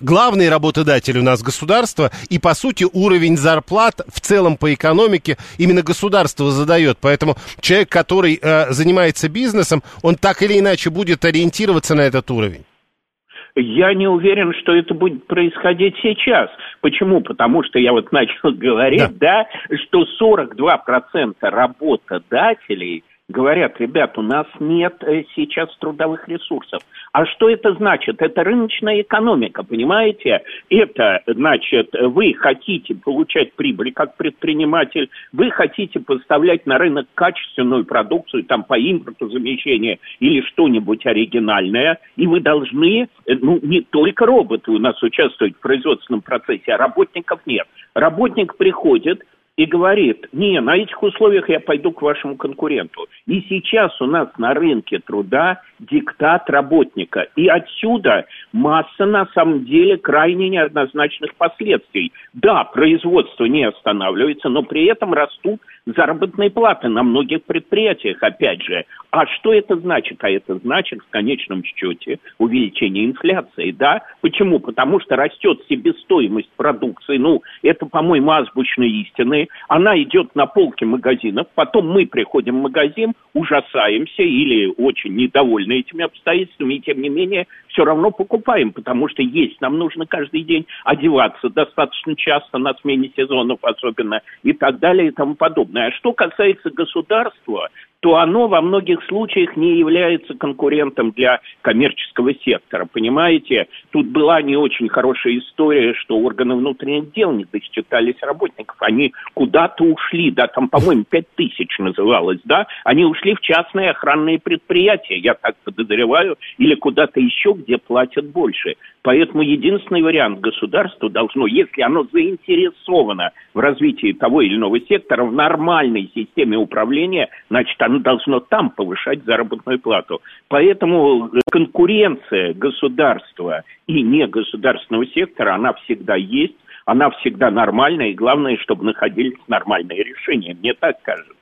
главный работодатель у нас государство, и, по сути, уровень зарплат в целом по экономике именно государство задает. Поэтому человек, который занимается бизнесом, он так или иначе будет ориентироваться на этот уровень. Я не уверен, что это будет происходить сейчас. Почему? Потому что я вот начал говорить, да, да что 42% работодателей – говорят, ребят, у нас нет э, сейчас трудовых ресурсов. А что это значит? Это рыночная экономика, понимаете? Это значит, вы хотите получать прибыль как предприниматель, вы хотите поставлять на рынок качественную продукцию, там по импорту замещения или что-нибудь оригинальное, и вы должны, э, ну, не только роботы у нас участвуют в производственном процессе, а работников нет. Работник приходит, и говорит, не, на этих условиях я пойду к вашему конкуренту. И сейчас у нас на рынке труда диктат работника. И отсюда масса, на самом деле, крайне неоднозначных последствий. Да, производство не останавливается, но при этом растут заработные платы на многих предприятиях, опять же. А что это значит? А это значит в конечном счете увеличение инфляции, да? Почему? Потому что растет себестоимость продукции, ну, это, по-моему, азбучные истины. Она идет на полке магазинов, потом мы приходим в магазин, ужасаемся или очень недовольны этими обстоятельствами, и тем не менее все равно покупаем, потому что есть нам нужно каждый день одеваться достаточно часто на смене сезонов особенно и так далее и тому подобное. А что касается государства, то оно во многих случаях не является конкурентом для коммерческого сектора. Понимаете, тут была не очень хорошая история, что органы внутренних дел не досчитались работников. Они куда-то ушли, да, там, по-моему, пять тысяч называлось, да, они ушли в частные охранные предприятия, я так подозреваю, или куда-то еще, где платят больше. Поэтому единственный вариант государству должно, если оно заинтересовано в развитии того или иного сектора, в нормальной системе управления, значит, оно должно там повышать заработную плату. Поэтому конкуренция государства и негосударственного сектора, она всегда есть, она всегда нормальная, и главное, чтобы находились нормальные решения. Мне так кажется.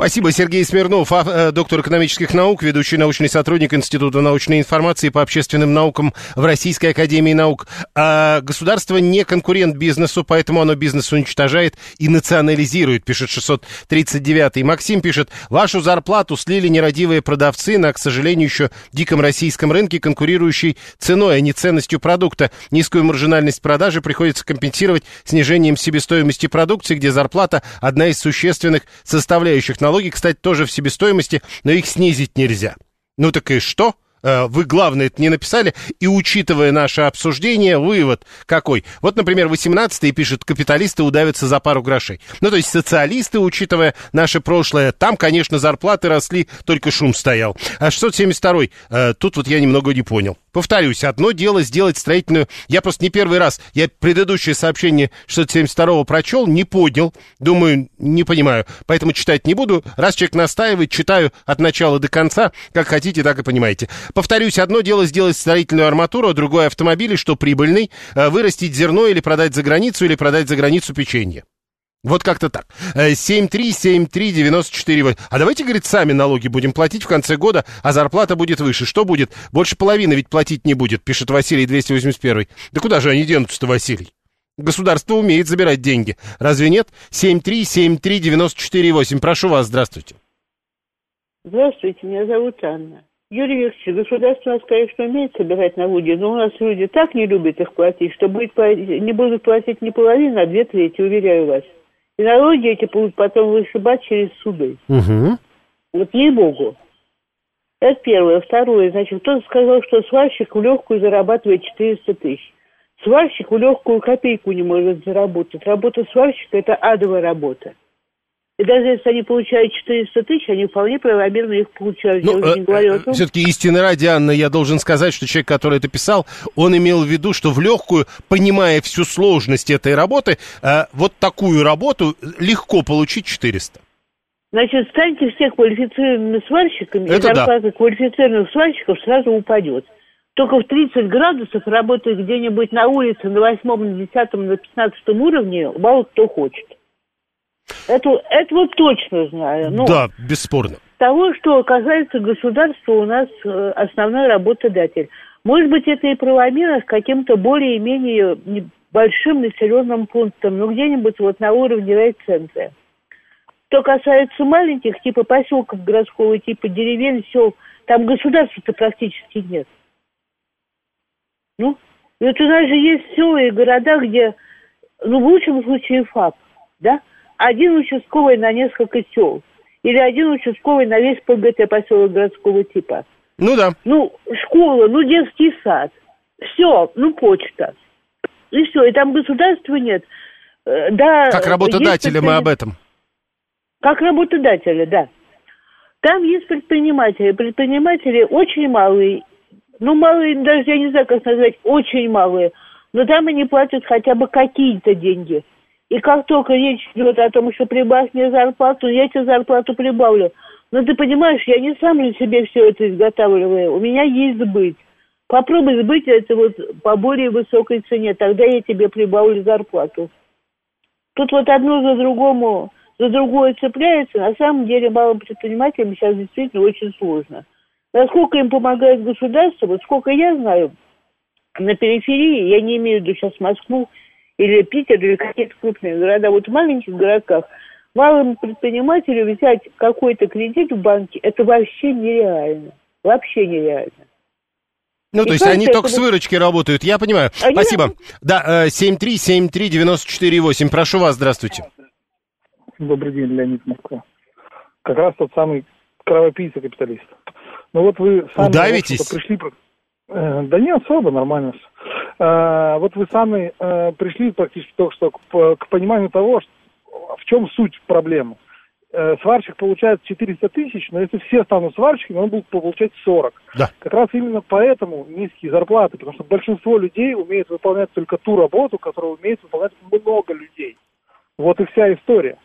Спасибо. Сергей Смирнов, э, доктор экономических наук, ведущий научный сотрудник Института научной информации по общественным наукам в Российской Академии Наук. А государство не конкурент бизнесу, поэтому оно бизнес уничтожает и национализирует, пишет 639-й. Максим пишет, вашу зарплату слили нерадивые продавцы на, к сожалению, еще диком российском рынке, конкурирующий ценой, а не ценностью продукта. Низкую маржинальность продажи приходится компенсировать снижением себестоимости продукции, где зарплата одна из существенных составляющих. Налоги, кстати, тоже в себестоимости, но их снизить нельзя. Ну так и что? Э, вы, главное, это не написали. И учитывая наше обсуждение, вывод какой? Вот, например, 18-й пишет, капиталисты удавятся за пару грошей. Ну, то есть социалисты, учитывая наше прошлое, там, конечно, зарплаты росли, только шум стоял. А 672-й, э, тут вот я немного не понял. Повторюсь, одно дело сделать строительную... Я просто не первый раз, я предыдущее сообщение 672-го прочел, не понял, думаю, не понимаю, поэтому читать не буду. Раз человек настаивает, читаю от начала до конца, как хотите, так и понимаете. Повторюсь, одно дело сделать строительную арматуру, а другое автомобиль, что прибыльный, э, вырастить зерно или продать за границу, или продать за границу печенье. Вот как-то так. 7373948. Э, а давайте, говорит, сами налоги будем платить в конце года, а зарплата будет выше. Что будет? Больше половины ведь платить не будет, пишет Василий 281. Да куда же они денутся-то, Василий? Государство умеет забирать деньги. Разве нет? 7373948. Прошу вас, здравствуйте. Здравствуйте, меня зовут Анна. Юрий Викторович, государство у нас, конечно, умеет собирать налоги, но у нас люди так не любят их платить, что будет, не будут платить не половину, а две трети, уверяю вас. И налоги эти будут потом вышибать через суды. Угу. Вот ей-богу. Это первое. Второе, значит, кто-то сказал, что сварщик в легкую зарабатывает 400 тысяч. Сварщик в легкую копейку не может заработать. Работа сварщика – это адовая работа. И даже если они получают 400 тысяч, они вполне правомерно их получают. Ну, э, э, все-таки истины ради, Анна, я должен сказать, что человек, который это писал, он имел в виду, что в легкую, понимая всю сложность этой работы, э, вот такую работу легко получить 400. Значит, станьте все квалифицированными сварщиками, это и зарплата да. квалифицированных сварщиков сразу упадет. Только в 30 градусов работает где-нибудь на улице на 8, на 10, на 15 уровне, мало кто хочет. Это, это вот точно знаю. Но да, бесспорно. Того, что касается государства, у нас э, основной работодатель. Может быть, это и правомерно с каким-то более-менее большим населенным пунктом, но где-нибудь вот на уровне райцентра. Что касается маленьких, типа поселков городского, типа деревень, сел, там государства-то практически нет. Ну, вот у нас же есть села и города, где, ну, в лучшем случае ФАП, да, один участковый на несколько сел. Или один участковый на весь ПГТ поселок городского типа. Ну да. Ну, школа, ну детский сад. Все, ну почта. И все, и там государства нет. Э, да, как работодатели мы об этом. Как работодатели, да. Там есть предприниматели. Предприниматели очень малые. Ну, малые, даже я не знаю, как назвать, очень малые. Но там они платят хотя бы какие-то деньги. И как только речь идет о том, что прибавь мне зарплату, я тебе зарплату прибавлю. Но ты понимаешь, я не сам же себе все это изготавливаю. У меня есть сбыть. Попробуй сбыть это вот по более высокой цене, тогда я тебе прибавлю зарплату. Тут вот одно за другому, за другое цепляется. На самом деле малым предпринимателям сейчас действительно очень сложно. Насколько им помогает государство, вот сколько я знаю, на периферии, я не имею в виду сейчас Москву, или Питер, или какие-то крупные города. Вот в маленьких городках малым предпринимателю взять какой-то кредит в банке, это вообще нереально. Вообще нереально. Ну, и то есть они это... только с выручки работают, я понимаю. Они... Спасибо. Да, 7373948, э, прошу вас, здравствуйте. Добрый день, Леонид Москва. Как раз тот самый кровопийца капиталист. Ну вот вы сами Удавитесь? пришли... Э, да не особо, нормально все. Э, вот вы сами э, пришли практически только что к, к пониманию того, что, в чем суть проблемы. Сварщик получает 400 тысяч, но если все станут сварщиками, он будет получать 40. Да. Как раз именно поэтому низкие зарплаты, потому что большинство людей умеет выполнять только ту работу, которую умеет выполнять много людей. Вот и вся история.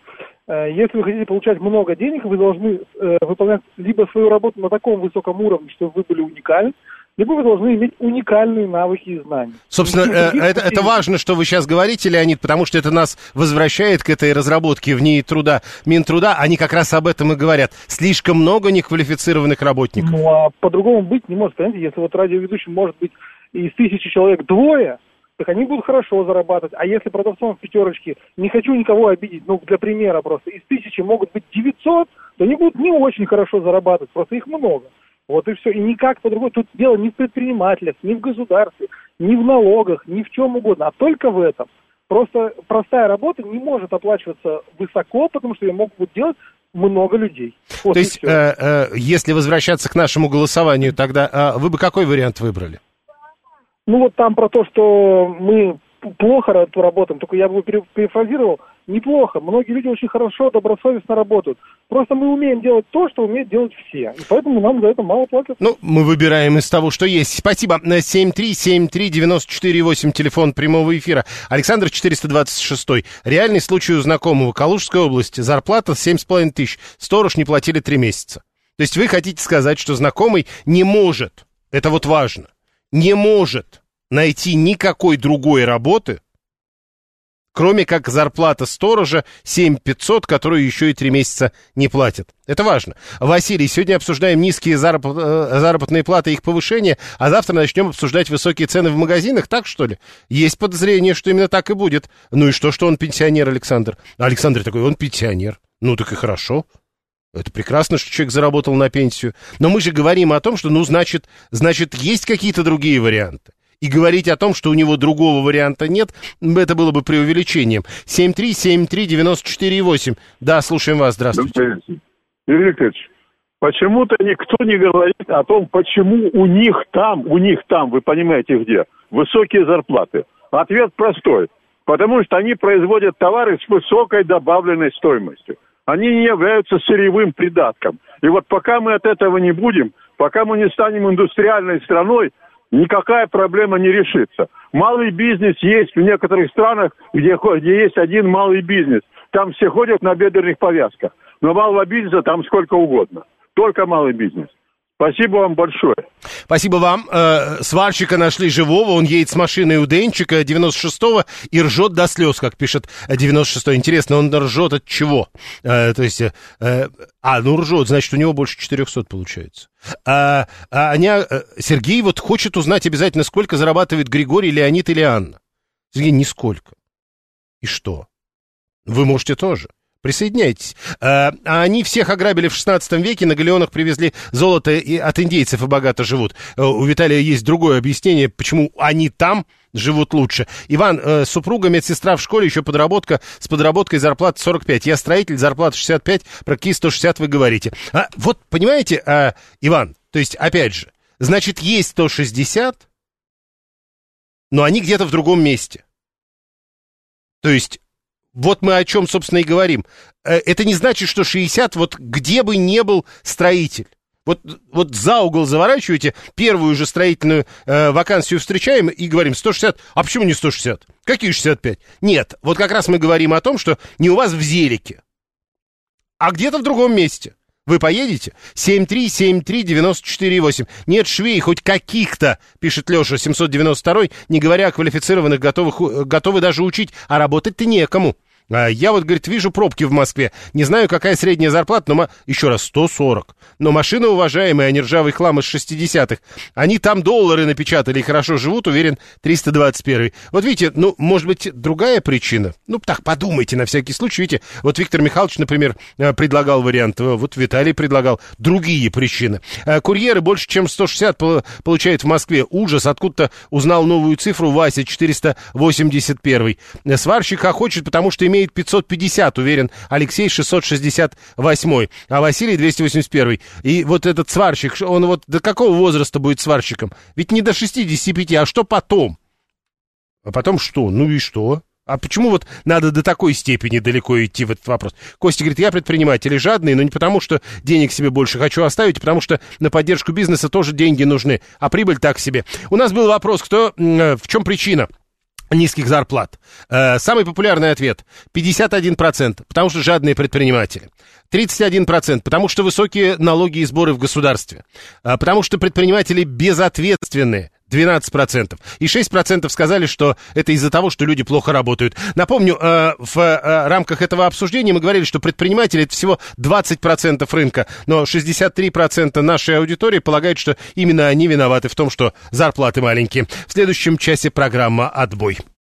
Если вы хотите получать много денег, вы должны выполнять либо свою работу на таком высоком уровне, чтобы вы были уникальны, либо вы должны иметь уникальные навыки и знания. Собственно, э, это, это важно, что вы сейчас говорите, Леонид, потому что это нас возвращает к этой разработке в НИИ труда, Минтруда. Они как раз об этом и говорят. Слишком много неквалифицированных работников. Ну, а по-другому быть не может. Понимаете, если вот радиоведущий может быть из тысячи человек двое, так они будут хорошо зарабатывать. А если продавцом в пятерочке, не хочу никого обидеть, ну, для примера просто, из тысячи могут быть 900, то они будут не очень хорошо зарабатывать, просто их много. Вот и все. И никак по-другому. Тут дело не в предпринимателях, не в государстве, не в налогах, ни в чем угодно, а только в этом. Просто простая работа не может оплачиваться высоко, потому что ее могут делать много людей. Вот То есть, э, э, если возвращаться к нашему голосованию, тогда э, вы бы какой вариант выбрали? Ну вот там про то, что мы плохо работаем, только я бы перефразировал, неплохо. Многие люди очень хорошо, добросовестно работают. Просто мы умеем делать то, что умеют делать все. И поэтому нам за это мало платят. Ну, мы выбираем из того, что есть. Спасибо. 7373948, телефон прямого эфира. Александр 426. Реальный случай у знакомого. Калужская область. Зарплата 7,5 тысяч. Сторож не платили 3 месяца. То есть вы хотите сказать, что знакомый не может, это вот важно, не может найти никакой другой работы, кроме как зарплата сторожа 7500, которую еще и три месяца не платят. Это важно. Василий, сегодня обсуждаем низкие зараб... Э, заработные платы и их повышение, а завтра начнем обсуждать высокие цены в магазинах, так что ли? Есть подозрение, что именно так и будет. Ну и что, что он пенсионер, Александр? Александр такой, он пенсионер. Ну так и хорошо. Это прекрасно, что человек заработал на пенсию. Но мы же говорим о том, что, ну, значит, значит, есть какие-то другие варианты и говорить о том, что у него другого варианта нет, это было бы преувеличением. 7373948. Да, слушаем вас. Здравствуйте. Юрий Викторович, почему-то никто не говорит о том, почему у них там, у них там, вы понимаете где, высокие зарплаты. Ответ простой. Потому что они производят товары с высокой добавленной стоимостью. Они не являются сырьевым придатком. И вот пока мы от этого не будем, пока мы не станем индустриальной страной, никакая проблема не решится. Малый бизнес есть в некоторых странах, где, где есть один малый бизнес. Там все ходят на бедренных повязках. Но малого бизнеса там сколько угодно. Только малый бизнес. Спасибо вам большое. Спасибо вам. Э, сварщика нашли живого, он едет с машиной у Денчика 96-го и ржет до слез, как пишет 96-й. Интересно, он ржет от чего? Э, то есть, э, а, ну ржет, значит, у него больше 400 получается. А, а Аня, Сергей вот хочет узнать обязательно, сколько зарабатывает Григорий, Леонид или Анна. Сергей, нисколько. И что? Вы можете тоже. Присоединяйтесь. А, а они всех ограбили в 16 веке, на галеонах привезли золото и от индейцев и богато живут. Э, у Виталия есть другое объяснение, почему они там живут лучше. Иван, э, супруга медсестра в школе, еще подработка, с подработкой зарплата 45. Я строитель, зарплата 65, про какие 160 вы говорите. А, вот, понимаете, а, Иван, то есть, опять же, значит, есть 160, но они где-то в другом месте. То есть вот мы о чем, собственно, и говорим. Э, это не значит, что 60, вот где бы не был строитель. Вот, вот за угол заворачиваете, первую же строительную э, вакансию встречаем и говорим 160. А почему не 160? Какие 65? Нет, вот как раз мы говорим о том, что не у вас в Зелике, а где-то в другом месте. Вы поедете? 7373948. Нет швей хоть каких-то, пишет Леша 792, не говоря о квалифицированных, готовых, э, готовы даже учить, а работать-то некому. А я вот, говорит, вижу пробки в Москве. Не знаю, какая средняя зарплата, но... Еще раз, 140. Но машины уважаемые, а не ржавый хлам из 60-х. Они там доллары напечатали и хорошо живут, уверен, 321. Вот видите, ну, может быть, другая причина? Ну, так, подумайте на всякий случай. Видите, вот Виктор Михайлович, например, э, предлагал вариант, э, вот Виталий предлагал другие причины. Э, курьеры больше, чем 160 получают в Москве. Ужас, откуда-то узнал новую цифру Вася, 481. Сварщик хочет, потому что имеет 550, уверен, Алексей 668, а Василий 281. И вот этот сварщик, он вот до какого возраста будет сварщиком? Ведь не до 65, а что потом? А потом что? Ну и что? А почему вот надо до такой степени далеко идти в этот вопрос? Костя говорит, я предприниматель и жадный, но не потому, что денег себе больше хочу оставить, а потому что на поддержку бизнеса тоже деньги нужны, а прибыль так себе. У нас был вопрос, кто, э, в чем причина? Низких зарплат. Э, самый популярный ответ 51%, потому что жадные предприниматели. 31%, потому что высокие налоги и сборы в государстве. Э, потому что предприниматели безответственные. 12%. И 6% сказали, что это из-за того, что люди плохо работают. Напомню, э, в э, рамках этого обсуждения мы говорили, что предприниматели это всего 20% рынка, но 63% нашей аудитории полагают, что именно они виноваты в том, что зарплаты маленькие. В следующем часе программа «Отбой».